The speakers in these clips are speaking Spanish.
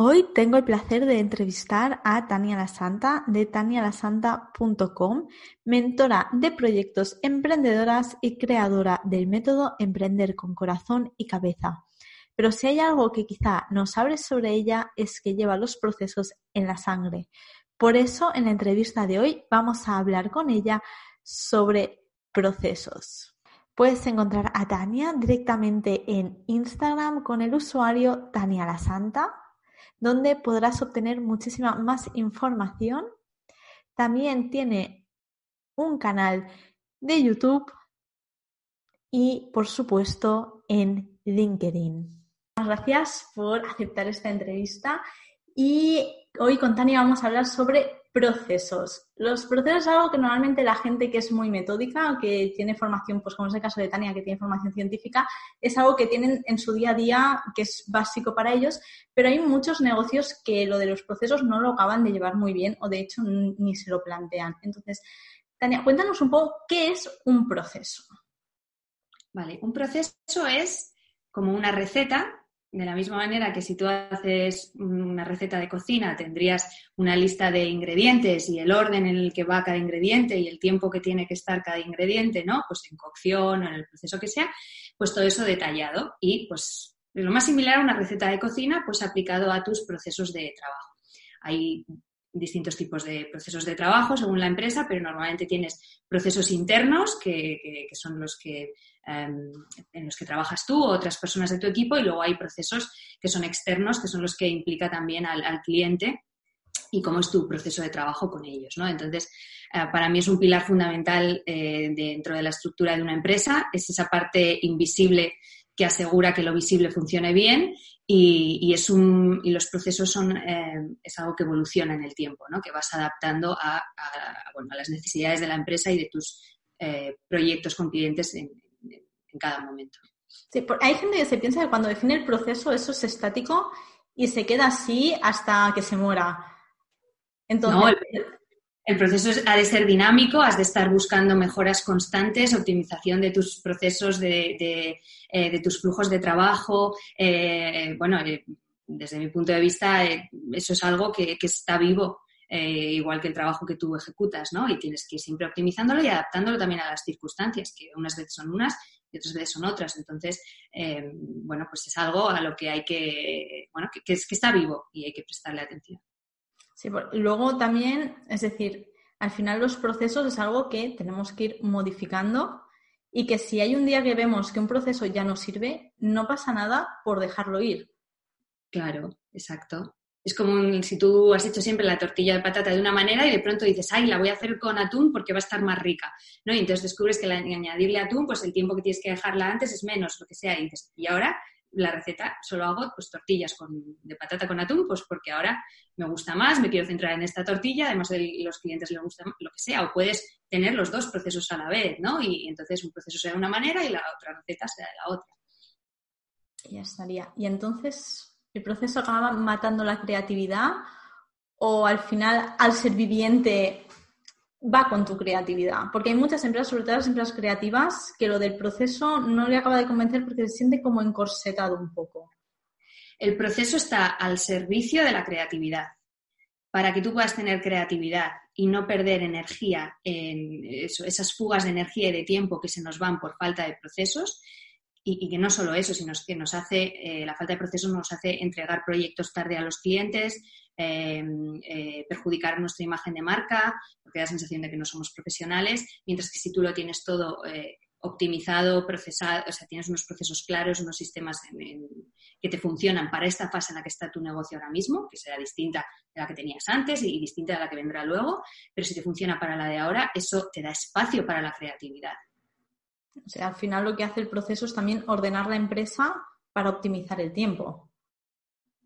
Hoy tengo el placer de entrevistar a Tania La Santa de tanialasanta.com, mentora de proyectos emprendedoras y creadora del método Emprender con Corazón y Cabeza. Pero si hay algo que quizá no sabes sobre ella es que lleva los procesos en la sangre. Por eso en la entrevista de hoy vamos a hablar con ella sobre procesos. Puedes encontrar a Tania directamente en Instagram con el usuario Tania La Santa donde podrás obtener muchísima más información. También tiene un canal de YouTube y, por supuesto, en LinkedIn. Gracias por aceptar esta entrevista y hoy con Tania vamos a hablar sobre procesos. Los procesos es algo que normalmente la gente que es muy metódica, que tiene formación, pues como es el caso de Tania, que tiene formación científica, es algo que tienen en su día a día, que es básico para ellos, pero hay muchos negocios que lo de los procesos no lo acaban de llevar muy bien o de hecho ni se lo plantean. Entonces, Tania, cuéntanos un poco qué es un proceso. Vale, un proceso es como una receta de la misma manera que si tú haces una receta de cocina, tendrías una lista de ingredientes y el orden en el que va cada ingrediente y el tiempo que tiene que estar cada ingrediente, ¿no? Pues en cocción o en el proceso que sea, pues todo eso detallado y pues lo más similar a una receta de cocina, pues aplicado a tus procesos de trabajo. Hay distintos tipos de procesos de trabajo según la empresa, pero normalmente tienes procesos internos, que, son los que, em, en los que trabajas tú o otras personas de tu equipo, y luego hay procesos que son externos, que son los que implica también al, cliente y cómo es tu proceso de trabajo con ellos. ¿no? Entonces, eh, para mí es un pilar fundamental eh, dentro de la estructura de una empresa, es esa parte invisible que asegura que lo visible funcione bien y, es un, y los procesos son, eh, es algo que evoluciona en el tiempo, ¿no? que vas adaptando a, bueno, a las necesidades de la empresa y de tus eh, proyectos con clientes en, cada momento. Sí, hay gente que se piensa que cuando define el proceso eso es estático y se queda así hasta que se muera. Entonces, el proceso ha de ser dinámico, has de estar buscando mejoras constantes, optimización de tus procesos, de, eh, tus flujos de trabajo. Eh, bueno, eh, desde mi punto de vista, eso es algo que, está vivo, igual que el trabajo que tú ejecutas, ¿no? Y tienes que ir siempre optimizándolo y adaptándolo también a las circunstancias, que unas veces son unas y otras veces son otras. Entonces, bueno, pues es algo a lo que hay que, bueno, que, que está vivo y hay que prestarle atención. Sí, luego también, es decir, al final los procesos es algo que tenemos que ir modificando y que si hay un día que vemos que un proceso ya no sirve, no pasa nada por dejarlo ir. Claro, exacto. Es como si tú has hecho siempre la tortilla de patata de una manera y de pronto dices, ay, la voy a hacer con atún porque va a estar más rica, ¿no? Y entonces descubres que añadirle atún, pues el tiempo que tienes que dejarla antes es menos, lo que sea, y dices, y ahora la receta solo hago pues tortillas de patata con atún, pues porque ahora me gusta más, me quiero centrar en esta tortilla, además de los clientes les gusta lo que sea, o puedes tener los dos procesos a la vez, ¿no? Y, entonces un proceso sea de una manera y la otra receta sea de la otra. Ya estaría. Y entonces, ¿el proceso acaba matando la creatividad o al final, al ser viviente, va con tu creatividad. Porque hay muchas empresas, sobre todo las empresas creativas, que lo del proceso no le acaba de convencer porque se siente como encorsetado un poco. El proceso está al servicio de la creatividad. Para que tú puedas tener creatividad y no perder energía en esas fugas de energía y de tiempo que se nos van por falta de procesos, y, que no solo eso, sino que nos hace, eh, la falta de procesos nos hace entregar proyectos tarde a los clientes, Em, eh, perjudicar nuestra imagen de marca, porque da la sensación de que no somos profesionales, mientras que si tú lo tienes todo eh, optimizado, procesado, o sea, tienes unos procesos claros, unos sistemas que te funcionan para esta fase en la que está tu negocio ahora mismo, que será distinta de la que tenías antes y distinta de la que vendrá luego, pero si te funciona para la de ahora, eso te da espacio para la creatividad. O sea, al final lo que hace el proceso es también ordenar la empresa para optimizar el tiempo.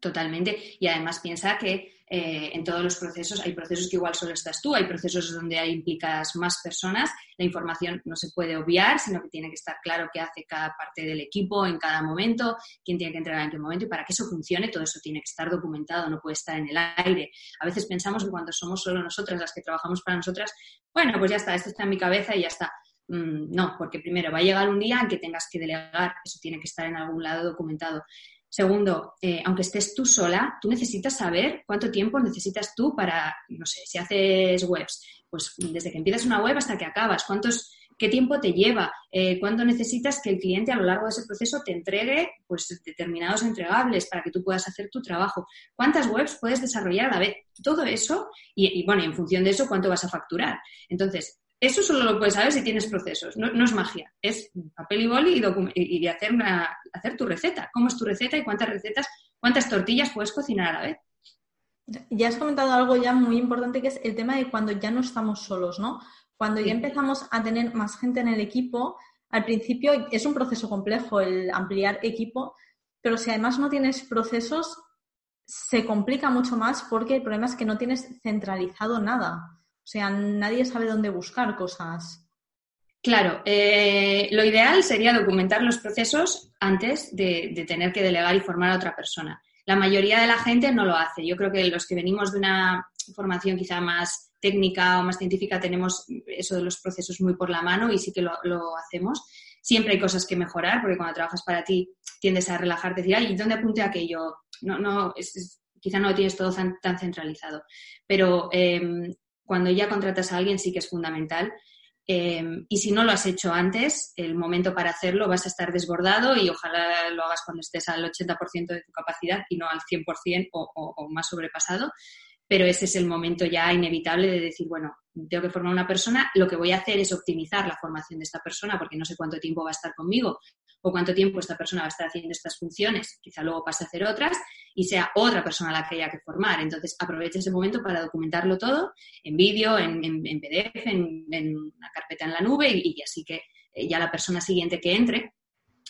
Totalmente. Y además piensa que eh, en todos los procesos hay procesos que igual solo estás tú, hay procesos donde hay implicadas más personas. La información no se puede obviar, sino que tiene que estar claro qué hace cada parte del equipo en cada momento, quién tiene que entregar en qué momento y para que eso funcione todo eso tiene que estar documentado, no puede estar en el aire. A veces pensamos que cuando somos solo nosotras las que trabajamos para nosotras, bueno, pues ya está, esto está en mi cabeza y ya está. Mm, no, porque primero va a llegar un día en que tengas que delegar, eso tiene que estar en algún lado documentado. Segundo, eh, aunque estés tú sola, tú necesitas saber cuánto tiempo necesitas tú para, no sé, si haces webs, pues desde que empiezas una web hasta que acabas, cuántos, qué tiempo te lleva, eh, cuándo necesitas que el cliente a lo largo de ese proceso te entregue pues, determinados entregables para que tú puedas hacer tu trabajo, cuántas webs puedes desarrollar a la vez, todo eso y, y bueno, en función de eso, cuánto vas a facturar. Entonces, eso solo lo puedes saber si tienes procesos, no, es magia, es papel y boli y, y hacer, una, hacer tu receta. ¿Cómo es tu receta y cuántas recetas, cuántas tortillas puedes cocinar a la vez? Ya has comentado algo ya muy importante que es el tema de cuando ya no estamos solos, ¿no? Cuando ya empezamos a tener más gente en el equipo, al principio es un proceso complejo el ampliar equipo, pero si además no tienes procesos, se complica mucho más porque el problema es que no tienes centralizado nada. O sea, nadie sabe dónde buscar cosas. Claro, eh, lo ideal sería documentar los procesos antes de, tener que delegar y formar a otra persona. La mayoría de la gente no lo hace. Yo creo que los que venimos de una formación quizá más técnica o más científica tenemos eso de los procesos muy por la mano y sí que lo, hacemos. Siempre hay cosas que mejorar porque cuando trabajas para ti tiendes a relajarte y decir, ay, ¿dónde apunte aquello? No, no, quizá no lo tienes todo tan, centralizado. Pero em, cuando ya contratas a alguien sí que es fundamental. Em, y si no lo has hecho antes, el momento para hacerlo vas a estar desbordado y ojalá lo hagas cuando estés al 80% de tu capacidad y no al 100% o, o, más sobrepasado. Pero ese es el momento ya inevitable de decir, bueno, tengo que formar una persona, lo que voy a hacer es optimizar la formación de esta persona porque no sé cuánto tiempo va a estar conmigo o cuánto tiempo esta persona va a estar haciendo estas funciones, quizá luego pase a hacer otras y sea otra persona la que haya que formar. Entonces, aprovecha ese momento para documentarlo todo en vídeo, en, PDF, en, una carpeta en la nube y, así que eh, ya la persona siguiente que entre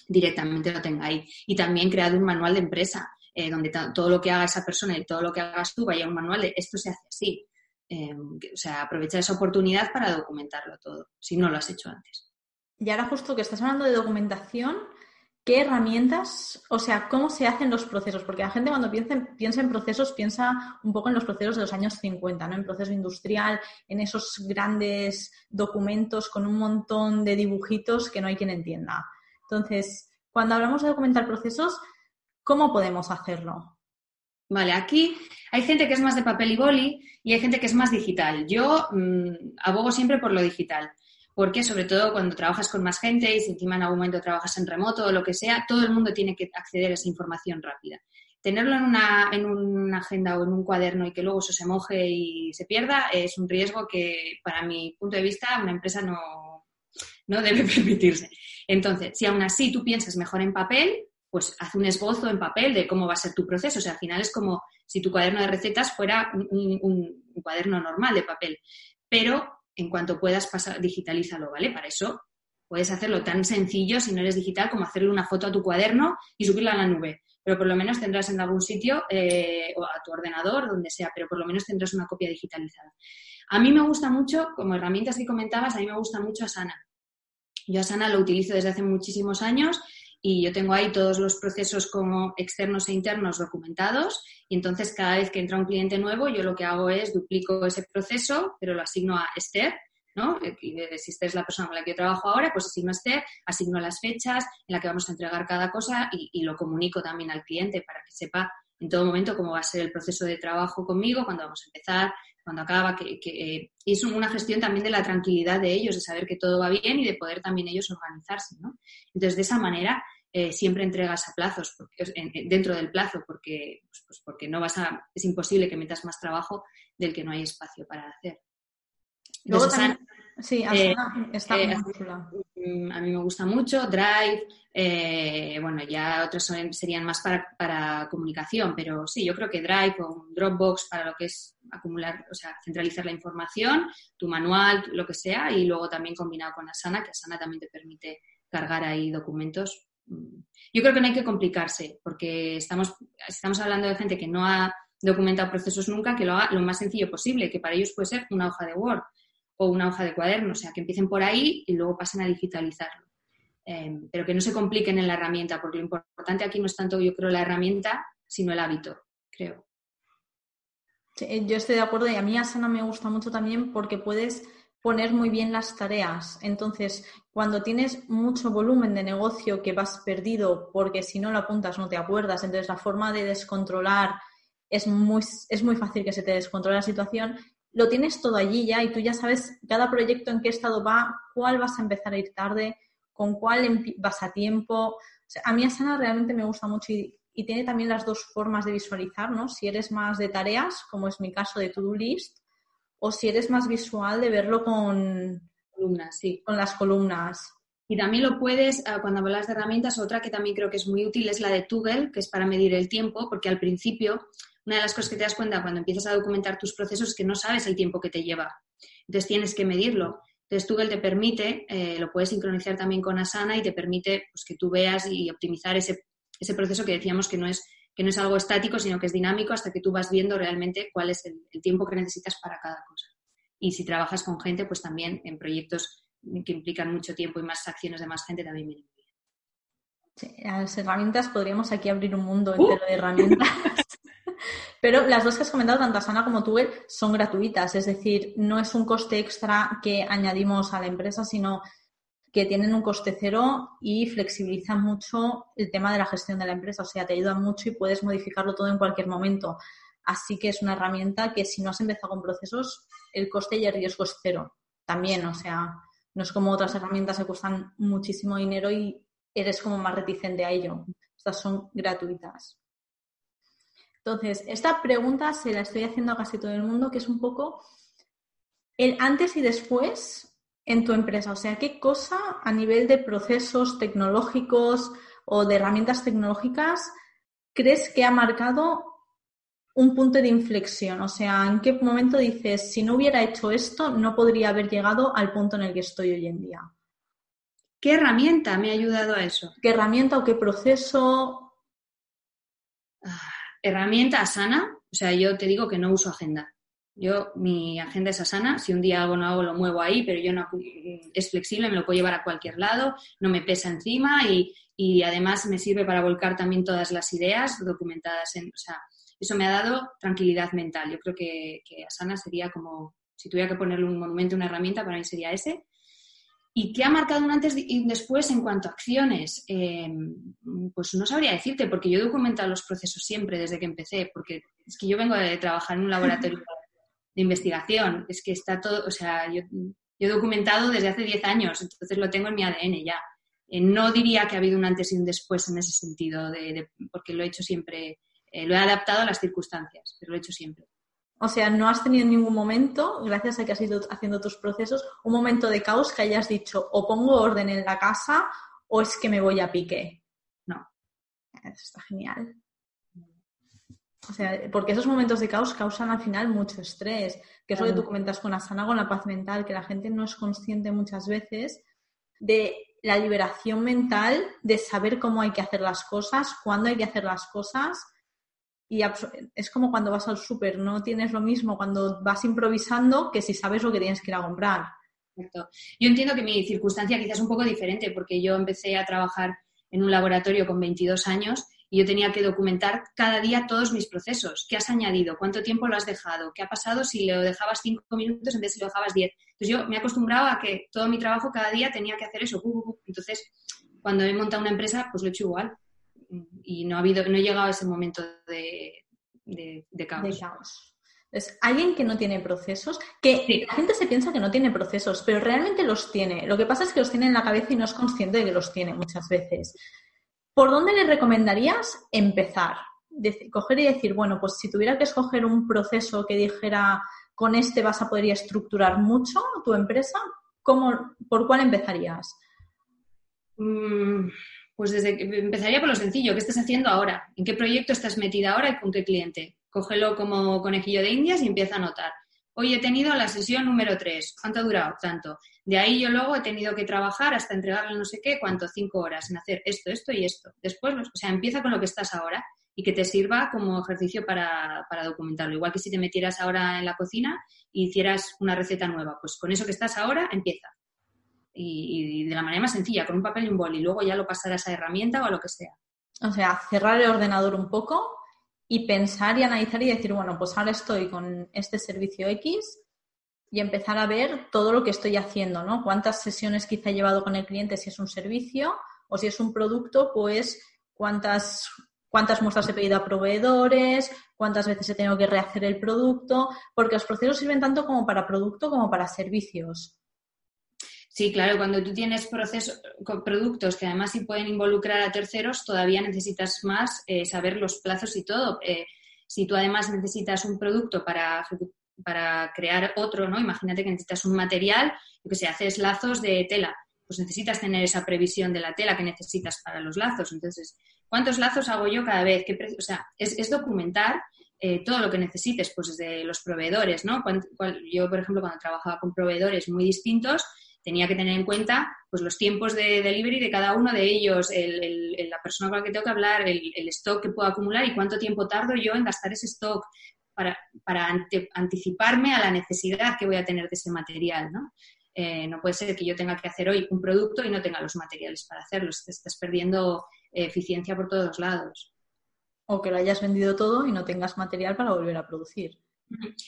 directamente lo tenga ahí. Y también creado un manual de empresa, eh, donde todo lo que haga esa persona y todo lo que hagas tú vaya un manual de esto se hace así. Eh, o sea, aprovecha esa oportunidad para documentarlo todo, si no lo has hecho antes. Y ahora justo que estás hablando de documentación, ¿qué herramientas, o sea, cómo se hacen los procesos? Porque la gente cuando piensa en, procesos piensa un poco en los procesos de los años 50, ¿no? En proceso industrial, en esos grandes documentos con un montón de dibujitos que no hay quien entienda. Entonces, cuando hablamos de documentar procesos, ¿cómo podemos hacerlo? Vale, aquí hay gente que es más de papel y boli y hay gente que es más digital. Yo mm, abogo siempre por lo digital porque sobre todo cuando trabajas con más gente y si encima en algún momento trabajas en remoto o lo que sea, todo el mundo tiene que acceder a esa información rápida. Tenerlo en una, en una agenda o en un cuaderno y que luego eso se moje y se pierda es un riesgo que, para mi punto de vista, una empresa no, no debe permitirse. Entonces, si aún así tú piensas mejor en papel, pues haz un esbozo en papel de cómo va a ser tu proceso. O sea, al final es como si tu cuaderno de recetas fuera un, un cuaderno normal de papel. Pero en cuanto puedas, pasar, digitalízalo, ¿vale? Para eso puedes hacerlo tan sencillo, si no eres digital, como hacerle una foto a tu cuaderno y subirla a la nube. Pero por lo menos tendrás en algún sitio, eh, o a tu ordenador, donde sea, pero por lo menos tendrás una copia digitalizada. A mí me gusta mucho, como herramientas que comentabas, a mí me gusta mucho Asana. Yo Asana lo utilizo desde hace muchísimos años y yo tengo ahí todos los procesos como externos e internos documentados y entonces cada vez que entra un cliente nuevo yo lo que hago es duplico ese proceso pero lo asigno a Esther, ¿no? Y si Esther es la persona con la que yo trabajo ahora, pues asigno a Esther, asigno las fechas en las que vamos a entregar cada cosa y, lo comunico también al cliente para que sepa en todo momento cómo va a ser el proceso de trabajo conmigo, cuando vamos a empezar, cuando acaba, que, que es una gestión también de la tranquilidad de ellos, de saber que todo va bien y de poder también ellos organizarse, ¿no? Entonces, de esa manera, eh, siempre entregas a plazos, dentro del plazo, porque, pues, pues, porque no vas a, es imposible que metas más trabajo del que no hay espacio para hacer. Luego también, sí, eh, está eh, mm, A mí me gusta mucho, Drive, bueno, ya otros serían más para, para, comunicación, pero sí, yo creo que Drive o Dropbox para lo que es acumular, o sea, centralizar la información, tu manual, lo que sea, y luego también combinado con Asana, que Asana también te permite cargar ahí documentos yo creo que no hay que complicarse, porque estamos, estamos hablando de gente que no ha documentado procesos nunca, que lo haga lo más sencillo posible, que para ellos puede ser una hoja de Word o una hoja de cuaderno, o sea, que empiecen por ahí y luego pasen a digitalizarlo. Em, pero que no se compliquen en la herramienta, porque lo importante aquí no es tanto, yo creo, la herramienta, sino el hábito, creo. yo estoy de acuerdo y a mí Asana me gusta mucho también porque puedes poner muy bien las tareas. Entonces, cuando tienes mucho volumen de negocio que vas perdido porque si no lo apuntas no te acuerdas, entonces la forma de descontrolar es muy, es muy fácil que se te descontrole la situación. Lo tienes todo allí ya y tú ya sabes cada proyecto en qué estado va, cuál vas a empezar a ir tarde, con cuál vas a tiempo. a mí Asana realmente me gusta mucho y, y tiene también las dos formas de visualizar, ¿no? Si eres más de tareas, como es mi caso de to-do list, o si eres más visual de verlo con columnas, sí. Con las columnas. Y también lo puedes, ah, cuando hablas de herramientas, otra que también creo que es muy útil es la de Toggle, que es para medir el tiempo, porque al principio, una de las cosas que te das cuenta cuando empiezas a documentar tus procesos es que no sabes el tiempo que te lleva. Entonces tienes que medirlo. Entonces Toggle te permite, eh, lo puedes sincronizar también con Asana y te permite pues, que tú veas y optimizar ese, ese proceso que decíamos que no es que no es algo estático, sino que es dinámico hasta que tú vas viendo realmente cuál es el, tiempo que necesitas para cada cosa. Y si trabajas con gente, pues también en proyectos que implican mucho tiempo y más acciones de más gente también viene bien. Sí, las herramientas, podríamos aquí abrir un mundo ¡Uh! entero de herramientas. Pero las dos que has comentado, tanto Asana como Tugel, son gratuitas, es decir, no es un coste extra que añadimos a la empresa, sino que tienen un coste cero y flexibilizan mucho el tema de la gestión de la empresa. O sea, te ayudan mucho y puedes modificarlo todo en cualquier momento. Así que es una herramienta que si no has empezado con procesos, el coste y el riesgo es cero. También, o sea, no es como otras herramientas que cuestan muchísimo dinero y eres como más reticente a ello. Estas son gratuitas. Entonces, esta pregunta se la estoy haciendo a casi todo el mundo, que es un poco el antes y después en tu empresa? O sea, ¿qué cosa a nivel de procesos tecnológicos o de herramientas tecnológicas crees que ha marcado un punto de inflexión? O sea, ¿en qué momento dices, si no hubiera hecho esto, no podría haber llegado al punto en el que estoy hoy en día? ¿Qué herramienta me ha ayudado a eso? ¿Qué herramienta o qué proceso? Ah, herramienta sana. O sea, yo te digo que no uso agenda. Yo, mi agenda es sana, si un día hago no hago, lo muevo ahí, pero yo no, es flexible, me lo puedo llevar a cualquier lado, no me pesa encima y, además me sirve para volcar también todas las ideas documentadas en, o sea, eso me ha dado tranquilidad mental. Yo creo que, que Asana sería como, si tuviera que ponerle un monumento, una herramienta, para mí sería ese. ¿Y qué ha marcado un antes y después en cuanto a acciones? Em, pues no sabría decirte, porque yo he documentado los procesos siempre desde que empecé, porque es que yo vengo de trabajar en un laboratorio de investigación. Es que está todo, o sea, yo, he documentado desde hace 10 años, entonces lo tengo en mi ADN ya. Eh, no diría que ha habido un antes y un después en ese sentido, de, porque lo he hecho siempre, eh, lo he adaptado a las circunstancias, pero lo he hecho siempre. O sea, no has tenido en ningún momento, gracias a que has ido haciendo tus procesos, un momento de caos que hayas dicho o pongo orden en la casa o es que me voy a pique. No. Eso está genial. O sea, porque esos momentos de caos causan al final mucho estrés, que es lo que tú comentas con Asana, con la paz mental, que la gente no es consciente muchas veces de la liberación mental, de saber cómo hay que hacer las cosas, cuándo hay que hacer las cosas. Y es como cuando vas al súper, no tienes lo mismo cuando vas improvisando que si sabes lo que tienes que ir a comprar. Yo entiendo que mi circunstancia quizás es un poco diferente, porque yo empecé a trabajar en un laboratorio con 22 años y yo tenía que documentar cada día todos mis procesos. ¿Qué has añadido? ¿Cuánto tiempo lo has dejado? ¿Qué ha pasado si lo dejabas cinco minutos en vez de si lo dejabas diez? Entonces yo me he acostumbrado a que todo mi trabajo cada día tenía que hacer eso. Entonces, cuando he montado una empresa, pues lo he hecho igual. Y no ha habido, no he llegado a ese momento de, de, caos. Es alguien que no tiene procesos, que la gente se piensa que no tiene procesos, pero realmente los tiene. Lo que pasa es que los tiene en la cabeza y no es consciente de que los tiene muchas veces. ¿Por dónde le recomendarías empezar? coger y decir, bueno, pues si tuviera que escoger un proceso que dijera con este vas a poder estructurar mucho tu empresa, ¿cómo, ¿por cuál empezarías? Mm, pues desde que empezaría por lo sencillo, ¿qué estás haciendo ahora? ¿En qué proyecto estás metida ahora y con qué cliente? Cógelo como conejillo de indias y empieza a anotar. Hoy he tenido la sesión número 3. ¿Cuánto ha durado? Tanto. De ahí yo luego he tenido que trabajar hasta entregarle no sé qué, cuánto, cinco horas en hacer esto, esto y esto. Después, o sea, empieza con lo que estás ahora y que te sirva como ejercicio para, documentarlo. Igual que si te metieras ahora en la cocina y hicieras una receta nueva, pues con eso que estás ahora, empieza. Y, de la manera más sencilla, con un papel y un bol, y luego ya lo pasarás a herramienta o a lo que sea. O sea, cerrar el ordenador un poco y pensar y analizar y decir, bueno, pues ahora estoy con este servicio X, y empezar a ver todo lo que estoy haciendo, ¿no? Cuántas sesiones quizá he llevado con el cliente si es un servicio o si es un producto, pues cuántas, cuántas muestras he pedido a proveedores, cuántas veces he tenido que rehacer el producto, porque los procesos sirven tanto como para producto como para servicios. Sí, claro, cuando tú tienes procesos, productos que además sí pueden involucrar a terceros, todavía necesitas más eh, saber los plazos y todo. Eh, si tú además necesitas un producto para, para crear otro, ¿no? Imagínate que necesitas un material, que se haces lazos de tela, pues necesitas tener esa previsión de la tela que necesitas para los lazos. Entonces, ¿cuántos lazos hago yo cada vez? o sea, es, documentar eh, todo lo que necesites, pues desde los proveedores, ¿no? yo, por ejemplo, cuando trabajaba con proveedores muy distintos, tenía que tener en cuenta pues, los tiempos de delivery de cada uno de ellos, la persona con la que tengo que hablar, el, stock que puedo acumular y cuánto tiempo tardo yo en gastar ese stock para, anticiparme a la necesidad que voy a tener de ese material. ¿no? Eh, no puede ser que yo tenga que hacer hoy un producto y no tenga los materiales para hacerlo. Estás perdiendo eficiencia por todos lados. O que lo hayas vendido todo y no tengas material para volver a producir.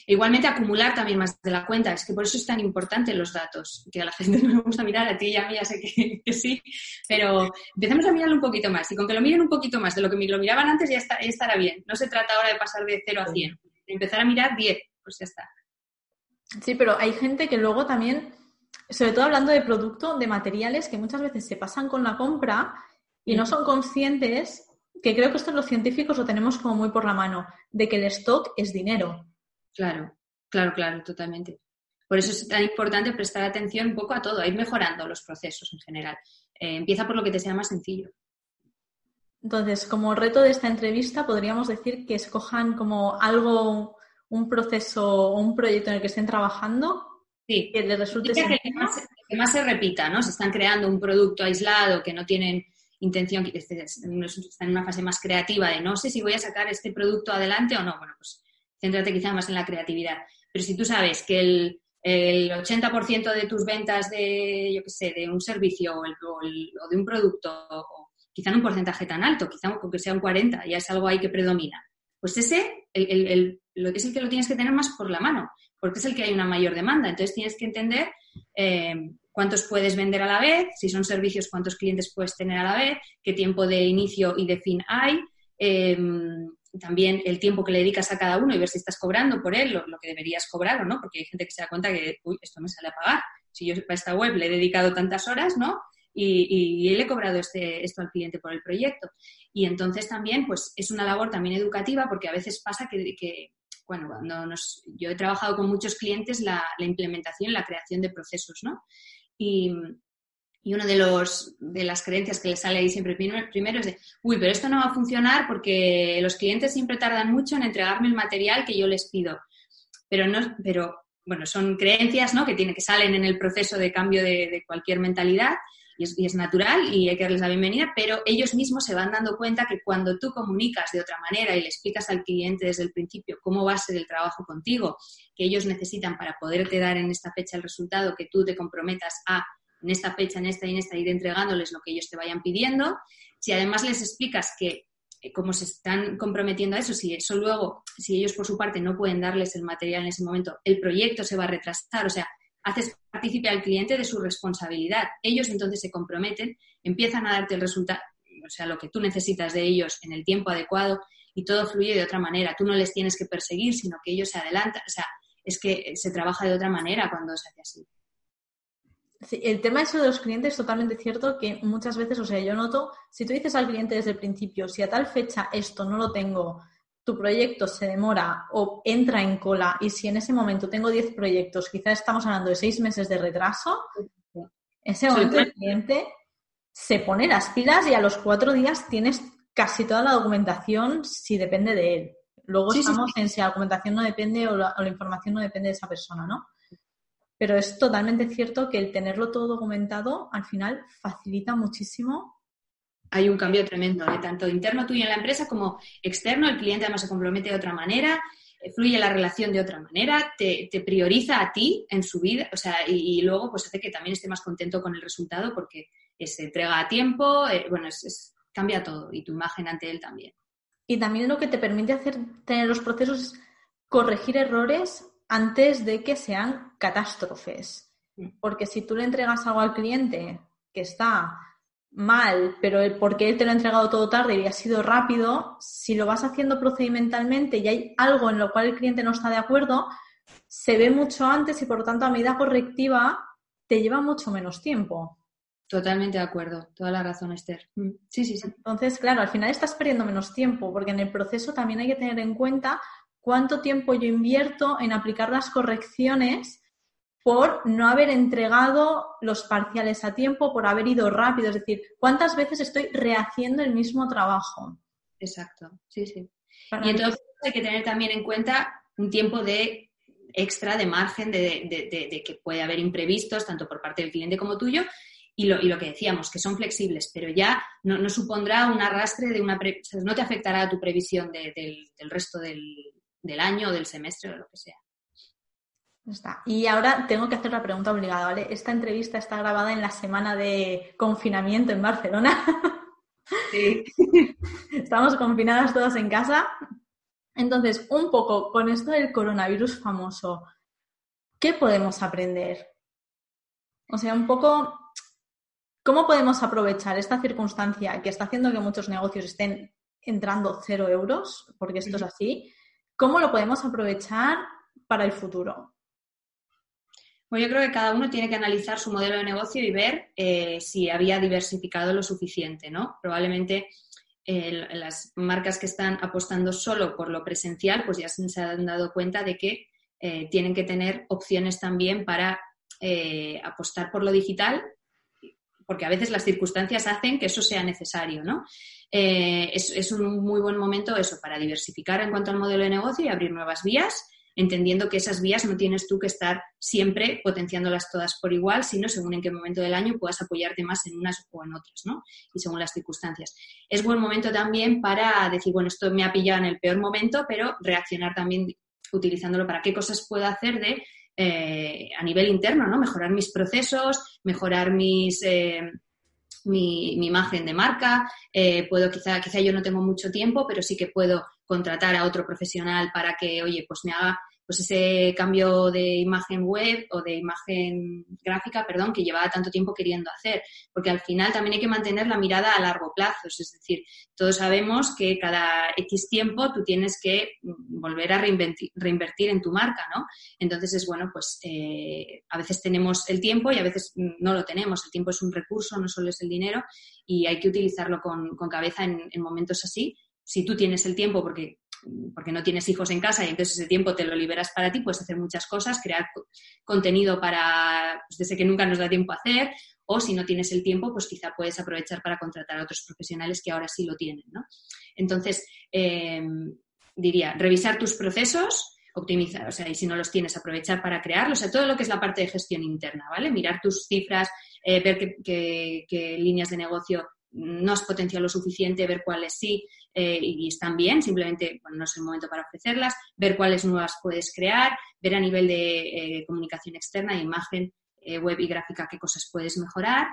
Igualmente acumular también más de la cuenta, es que por eso es tan importante los datos, que a la gente no le gusta mirar, a ti y a mí ya sé que, sí, pero empecemos a mirarlo un poquito más y con que lo miren un poquito más de lo que lo miraban antes ya, está, estará bien. No se trata ahora de pasar de 0 a 100, de empezar a mirar 10, pues ya está. Sí, pero hay gente que luego también, sobre todo hablando de producto, de materiales que muchas veces se pasan con la compra y no son conscientes, que creo que esto los científicos lo tenemos como muy por la mano, de que el stock es dinero. Claro, claro, claro, totalmente. Por eso es tan importante prestar atención un poco a todo, a ir mejorando los procesos en general. Eh, empieza por lo que te sea más sencillo. Entonces, como reto de esta entrevista, podríamos decir que escojan como algo, un proceso o un proyecto en el que estén trabajando sí. que les resulte que, que, más, que más se repita, ¿no? Se están creando un producto aislado que no tienen intención, que están en una fase más creativa de no sé si voy a sacar este producto adelante o no. Bueno, pues céntrate quizá más en la creatividad. Pero si tú sabes que el, 80% de tus ventas de, yo qué sé, de un servicio o, de un producto, quizá en un porcentaje tan alto, quizá aunque sea un 40, ya es algo ahí que predomina. Pues ese el, es el que lo tienes que tener más por la mano, porque es el que hay una mayor demanda. Entonces tienes que entender eh, cuántos puedes vender a la vez, si son servicios, cuántos clientes puedes tener a la vez, qué tiempo de inicio y de fin hay. Eh, también el tiempo que le dedicas a cada uno y ver si estás cobrando por él lo, que deberías cobrar o no, porque hay gente que se da cuenta que, uy, esto me sale a pagar. Si yo para esta web le he dedicado tantas horas, ¿no? Y, y, le he cobrado este, esto al cliente por el proyecto. Y entonces también, pues es una labor también educativa porque a veces pasa que, que bueno, cuando nos, yo he trabajado con muchos clientes la, la implementación, la creación de procesos, ¿no? Y, y una de, los, de las creencias que le sale ahí siempre primero es de, uy, pero esto no va a funcionar porque los clientes siempre tardan mucho en entregarme el material que yo les pido. Pero, no, pero bueno, son creencias ¿no? que, tiene, que salen en el proceso de cambio de, cualquier mentalidad y es, y es, natural y hay que darles la bienvenida, pero ellos mismos se van dando cuenta que cuando tú comunicas de otra manera y le explicas al cliente desde el principio cómo va a ser el trabajo contigo, que ellos necesitan para poderte dar en esta fecha el resultado que tú te comprometas a en esta fecha, en esta y en esta, ir entregándoles lo que ellos te vayan pidiendo. Si además les explicas que eh, como se están comprometiendo a eso, si eso luego, si ellos por su parte no pueden darles el material en ese momento, el proyecto se va a retrasar, o sea, haces partícipe al cliente de su responsabilidad. Ellos entonces se comprometen, empiezan a darte el resultado, o sea, lo que tú necesitas de ellos en el tiempo adecuado y todo fluye de otra manera. Tú no les tienes que perseguir, sino que ellos se adelantan, o sea, es que se trabaja de otra manera cuando se hace así el tema eso de los clientes es totalmente cierto que muchas veces, o sea, yo noto, si tú dices al cliente desde el principio, si a tal fecha esto no lo tengo, tu proyecto se demora o entra en cola y si en ese momento tengo 10 proyectos, quizás estamos hablando de 6 meses de retraso, en ese momento el cliente se pone las pilas y a los cuatro días tienes casi toda la documentación si depende de él. Luego estamos en si la documentación no depende o la información no depende de esa persona, ¿no? Pero es totalmente cierto que el tenerlo todo documentado al final facilita muchísimo. Hay un cambio tremendo, ¿eh? tanto interno tuyo en la empresa como externo. El cliente además se compromete de otra manera, eh, fluye la relación de otra manera, te, prioriza a ti en su vida, o sea, y, luego pues hace que también esté más contento con el resultado porque se entrega a tiempo, eh, bueno, es, cambia todo y tu imagen ante él también. Y también lo que te permite hacer tener los procesos es corregir errores antes de que sean catástrofes. Mm. Porque si tú le entregas algo al cliente que está mal, pero el- porque él te lo ha entregado todo tarde y ha sido rápido, si lo vas haciendo procedimentalmente y hay algo en lo cual el cliente no está de acuerdo, se ve mucho antes y por lo tanto a medida correctiva te lleva mucho menos tiempo. Totalmente de acuerdo. Toda la razón, Esther. Mm. Sí, sí, sí. Entonces, claro, al final estás perdiendo menos tiempo, porque en el proceso también hay que tener en cuenta cuánto tiempo yo invierto en aplicar las correcciones por no haber entregado los parciales a tiempo, por haber ido rápido. Es decir, cuántas veces estoy rehaciendo el mismo trabajo. Exacto. Sí, sí. Para Y entonces hay que tener también en cuenta un tiempo de extra, de margen, de, de- de- de que puede haber imprevistos, tanto por parte del cliente como tuyo, y lo, y lo que decíamos, que son flexibles, pero ya no, no supondrá un arrastre de una... pre- no te afectará a tu previsión de- del, del resto del, del año o del semestre o lo que sea. Está. Y ahora tengo que hacer la pregunta obligada, ¿vale? Esta entrevista está grabada en la semana de confinamiento en Barcelona. Sí. Estamos confinadas todas en casa. Entonces, un poco con esto del coronavirus famoso, ¿qué podemos aprender? O sea, un poco, ¿cómo podemos aprovechar esta circunstancia que está haciendo que muchos negocios estén entrando cero euros, porque esto es así? ¿Cómo lo podemos aprovechar para el futuro? Bueno, yo creo que cada uno tiene que analizar su modelo de negocio y ver eh, si había diversificado lo suficiente, ¿no? Probablemente las marcas que están apostando solo por lo presencial, pues ya se han dado cuenta de que eh, tienen que tener opciones también para eh, apostar por lo digital, porque a veces las circunstancias hacen que eso sea necesario, ¿no? Es, es un muy buen momento eso para diversificar en cuanto al modelo de negocio y abrir nuevas vías entendiendo que esas vías no tienes tú que estar siempre potenciándolas todas por igual, sino según en qué momento del año puedas apoyarte más en unas o en otras, ¿no? Y según las circunstancias. Es buen momento también para decir, bueno, esto me ha pillado en el peor momento, pero reaccionar también utilizándolo para qué cosas puedo hacer de eh, a nivel interno, ¿no? Mejorar mis procesos, mejorar mis eh, mi, imagen de marca, eh, puedo quizá, quizá yo no tengo mucho tiempo, pero sí que puedo contratar a otro profesional para que, oye, pues me haga pues ese cambio de imagen web o de imagen gráfica, perdón, que llevaba tanto tiempo queriendo hacer, porque al final también hay que mantener la mirada a largo plazo, es decir, todos sabemos que cada X tiempo tú tienes que volver a reinvertir, en tu marca, ¿no? Entonces es bueno, pues eh, a veces tenemos el tiempo y a veces no lo tenemos, el tiempo es un recurso, no solo es el dinero y hay que utilizarlo con, con cabeza en, en momentos así. Si tú tienes el tiempo porque porque no tienes hijos en casa y entonces ese tiempo te lo liberas para ti, puedes hacer muchas cosas, crear contenido para, pues, desde que nunca nos da tiempo a hacer, o si no tienes el tiempo, pues quizá puedes aprovechar para contratar a otros profesionales que ahora sí lo tienen, ¿no? Entonces, eh, diría, revisar tus procesos, optimizar, o sea, y si no los tienes, aprovechar para crearlos, o sea, todo lo que es la parte de gestión interna, ¿vale? Mirar tus cifras, eh, ver qué líneas de negocio no has potenciado lo suficiente, ver cuáles sí eh, y están bien, simplemente bueno, no es el momento para ofrecerlas, ver cuáles nuevas puedes crear, ver a nivel de eh, comunicación externa, imagen, eh, web y gráfica qué cosas puedes mejorar,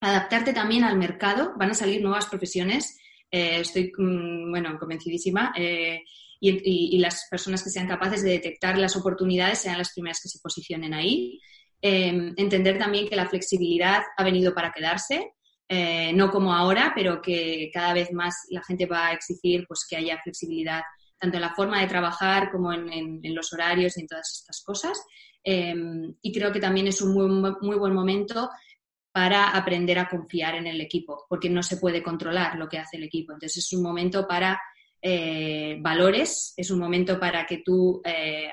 adaptarte también al mercado, van a salir nuevas profesiones, estoy mm, bueno, convencidísima. Y, y, y, las personas que sean capaces de detectar las oportunidades sean las primeras que se posicionen ahí. entender también que la flexibilidad ha venido para quedarse, eh, no como ahora, pero que cada vez más la gente va a exigir pues, que haya flexibilidad tanto en la forma de trabajar como en, los horarios y en todas estas cosas. Eh, y creo que también es un muy, muy buen momento para aprender a confiar en el equipo, porque no se puede controlar lo que hace el equipo. Entonces es un momento para eh, valores, es un momento para que tú eh,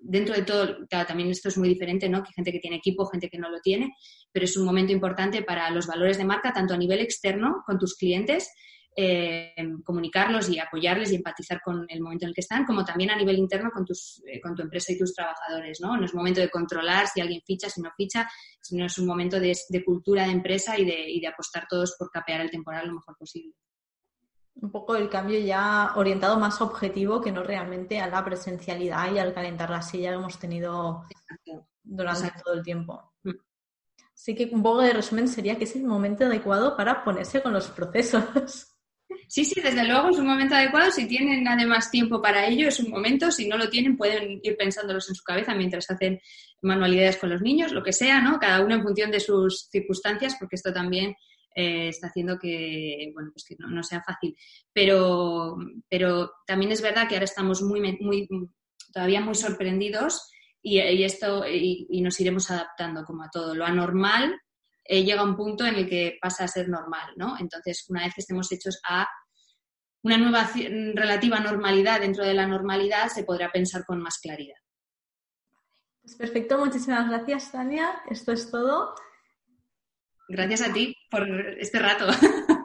dentro de todo, claro, también esto es muy diferente, ¿no? Que gente que tiene equipo, gente que no lo tiene, pero es un momento importante para los valores de marca, tanto a nivel externo con tus clientes, eh, comunicarlos y apoyarles y empatizar con el momento en el que están, como también a nivel interno con, tus, eh, con tu empresa y tus trabajadores, ¿no? No es momento de controlar si alguien ficha, si no ficha, sino es un momento de, de cultura de empresa y de, y de apostar todos por capear el temporal lo mejor posible un poco el cambio ya orientado más objetivo que no realmente a la presencialidad y al calentar la silla que hemos tenido Exacto. durante Exacto. todo el tiempo. Mm. Así que un poco de resumen sería que es el momento adecuado para ponerse con los procesos. Sí, sí, desde luego es un momento adecuado. Si tienen además tiempo para ello, es un momento. Si no lo tienen, pueden ir pensándolos en su cabeza mientras hacen manualidades con los niños, lo que sea, ¿no? Cada uno en función de sus circunstancias, porque esto también eh, está haciendo que, bueno, pues que no, sea fácil. Pero, pero también es verdad que ahora estamos muy, muy todavía muy sorprendidos y, esto y, nos iremos adaptando como a todo. Lo anormal eh, llega a un punto en el que pasa a ser normal, ¿no? Entonces, una vez que estemos hechos a una nueva relativa normalidad dentro de la normalidad, se podrá pensar con más claridad. Pues perfecto, muchísimas gracias, Tania. Esto es todo. Gracias a ti por este rato.